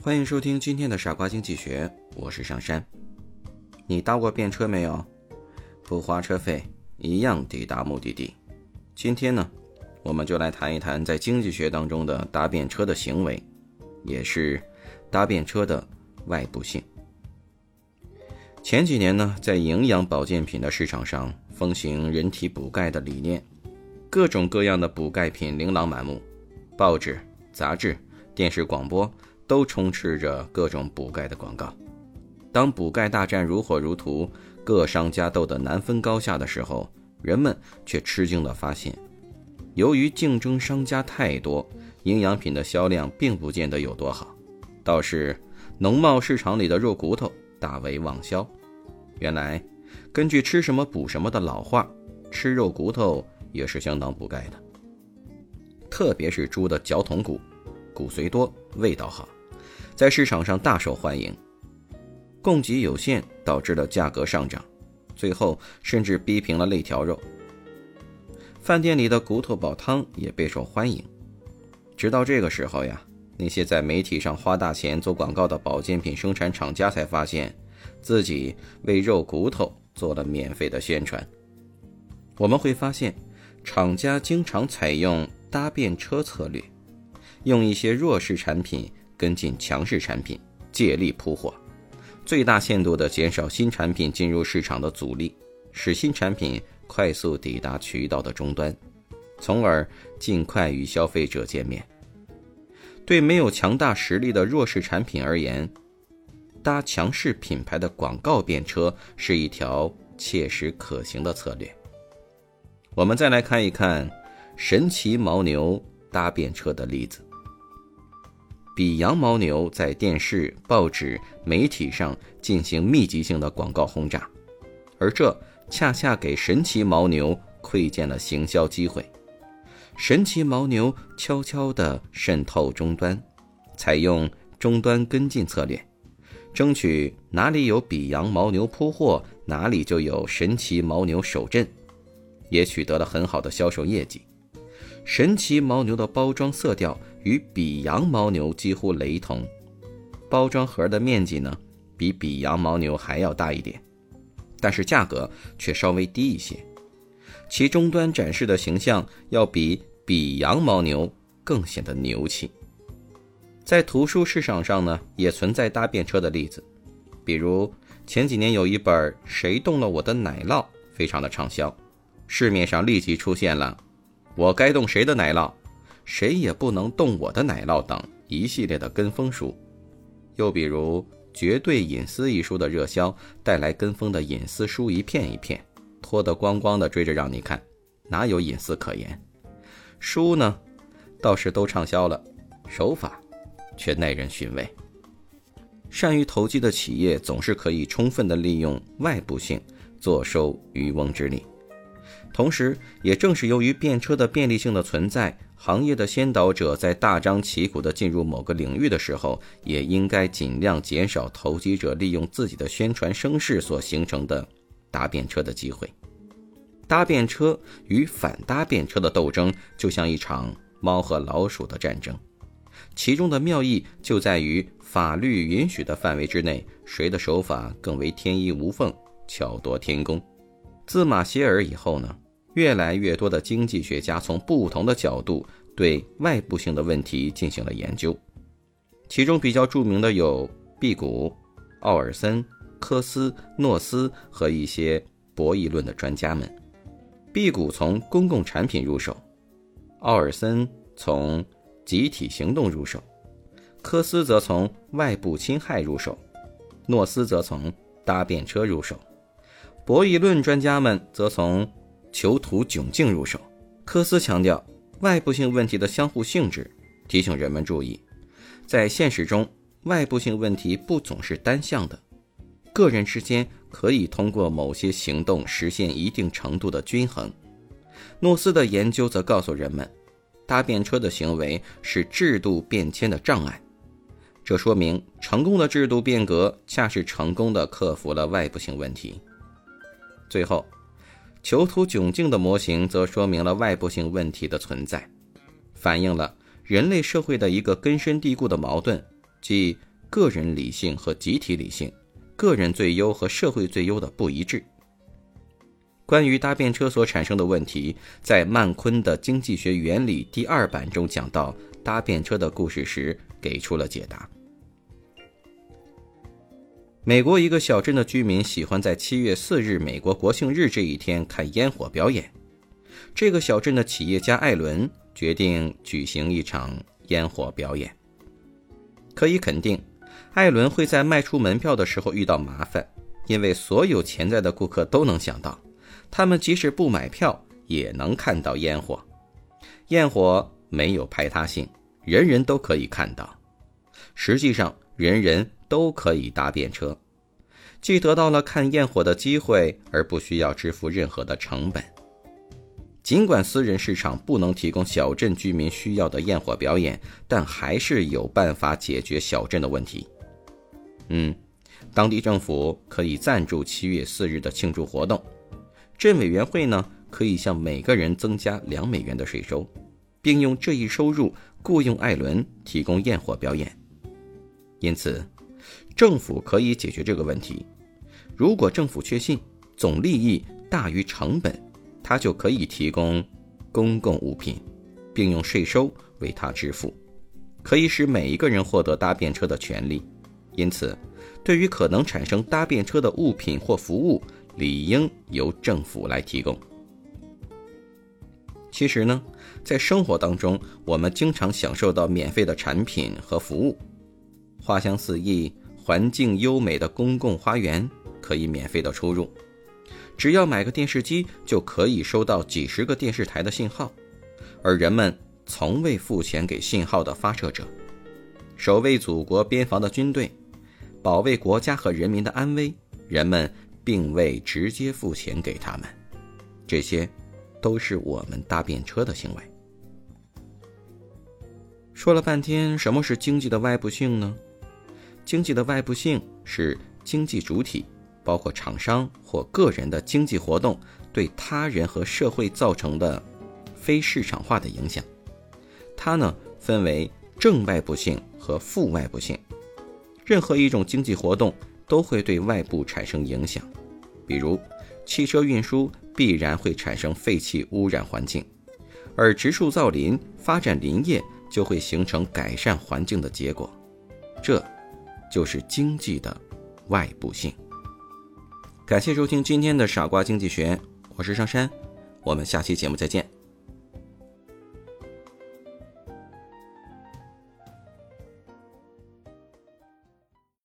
欢迎收听今天的傻瓜经济学，我是上山。你搭过便车没有？不花车费，一样抵达目的地。今天呢，我们就来谈一谈在经济学当中的搭便车的行为，也是搭便车的外部性。前几年呢，在营养保健品的市场上风行人体补钙的理念，各种各样的补钙品琳琅满目，报纸、杂志、电视广播。都充斥着各种补钙的广告。当补钙大战如火如荼，各商家斗得难分高下的时候，人们却吃惊地发现，由于竞争商家太多，营养品的销量并不见得有多好，倒是农贸市场里的肉骨头大为旺销。原来，根据吃什么补什么的老话，吃肉骨头也是相当补钙的，特别是猪的脚筒骨，骨髓多，味道好。在市场上大受欢迎，供给有限，导致了价格上涨，最后甚至逼平了肋条肉。饭店里的骨头煲汤也备受欢迎。直到这个时候呀，那些在媒体上花大钱做广告的保健品生产厂家才发现，自己为肉骨头做了免费的宣传。我们会发现，厂家经常采用搭便车策略，用一些弱势产品。跟进强势产品，借力铺货，最大限度地减少新产品进入市场的阻力，使新产品快速抵达渠道的终端，从而尽快与消费者见面。对没有强大实力的弱势产品而言，搭强势品牌的广告便车是一条切实可行的策略。我们再来看一看神奇牦牛搭便车的例子。比羊牦牛在电视、报纸、媒体上进行密集性的广告轰炸，而这恰恰给神奇牦牛窥见了行销机会。神奇牦牛悄悄地渗透终端，采用终端跟进策略，争取哪里有比羊牦牛铺货，哪里就有神奇牦牛守镇，也取得了很好的销售业绩。神奇牦牛的包装色调。与比羊牦牛几乎雷同，包装盒的面积呢比比羊牦牛还要大一点，但是价格却稍微低一些。其终端展示的形象要比比羊牦牛更显得牛气。在图书市场上呢，也存在搭便车的例子，比如前几年有一本《谁动了我的奶酪》，非常的畅销，市面上立即出现了“我该动谁的奶酪”。谁也不能动我的奶酪等一系列的跟风书，又比如《绝对隐私》一书的热销，带来跟风的隐私书一片一片，脱得光光的追着让你看，哪有隐私可言？书呢，倒是都畅销了，手法却耐人寻味。善于投机的企业总是可以充分的利用外部性，坐收渔翁之利。同时，也正是由于便车的便利性的存在。行业的先导者在大张旗鼓地进入某个领域的时候，也应该尽量减少投机者利用自己的宣传声势所形成的搭便车的机会。搭便车与反搭便车的斗争，就像一场猫和老鼠的战争，其中的妙意就在于法律允许的范围之内，谁的手法更为天衣无缝、巧夺天工。自马歇尔以后呢？越来越多的经济学家从不同的角度对外部性的问题进行了研究，其中比较著名的有辟谷、奥尔森、科斯、诺斯和一些博弈论的专家们。辟谷从公共产品入手，奥尔森从集体行动入手，科斯则从外部侵害入手，诺斯则从搭便车入手，博弈论专家们则从。囚徒窘境入手，科斯强调外部性问题的相互性质，提醒人们注意，在现实中，外部性问题不总是单向的，个人之间可以通过某些行动实现一定程度的均衡。诺斯的研究则告诉人们，搭便车的行为是制度变迁的障碍。这说明，成功的制度变革恰是成功的克服了外部性问题。最后，囚徒窘境的模型则说明了外部性问题的存在，反映了人类社会的一个根深蒂固的矛盾，即个人理性和集体理性、个人最优和社会最优的不一致。关于搭便车所产生的问题，在曼昆的《经济学原理》第二版中讲到搭便车的故事时，给出了解答。美国一个小镇的居民喜欢在七月四日美国国庆日这一天看烟火表演。这个小镇的企业家艾伦决定举行一场烟火表演。可以肯定，艾伦会在卖出门票的时候遇到麻烦，因为所有潜在的顾客都能想到，他们即使不买票也能看到烟火。焰火没有排他性，人人都可以看到。实际上，人人。都可以搭便车，既得到了看焰火的机会，而不需要支付任何的成本。尽管私人市场不能提供小镇居民需要的焰火表演，但还是有办法解决小镇的问题。嗯，当地政府可以赞助七月四日的庆祝活动，镇委员会呢可以向每个人增加两美元的税收，并用这一收入雇佣艾伦提供焰火表演。因此。政府可以解决这个问题。如果政府确信总利益大于成本，他就可以提供公共物品，并用税收为他支付，可以使每一个人获得搭便车的权利。因此，对于可能产生搭便车的物品或服务，理应由政府来提供。其实呢，在生活当中，我们经常享受到免费的产品和服务，花香四溢。环境优美的公共花园可以免费的出入，只要买个电视机就可以收到几十个电视台的信号，而人们从未付钱给信号的发射者。守卫祖国边防的军队，保卫国家和人民的安危，人们并未直接付钱给他们。这些，都是我们搭便车的行为。说了半天，什么是经济的外部性呢？经济的外部性是经济主体，包括厂商或个人的经济活动对他人和社会造成的非市场化的影响。它呢分为正外部性和负外部性。任何一种经济活动都会对外部产生影响，比如汽车运输必然会产生废气污染环境，而植树造林发展林业就会形成改善环境的结果。这。就是经济的外部性。感谢收听今天的傻瓜经济学，我是上山，我们下期节目再见。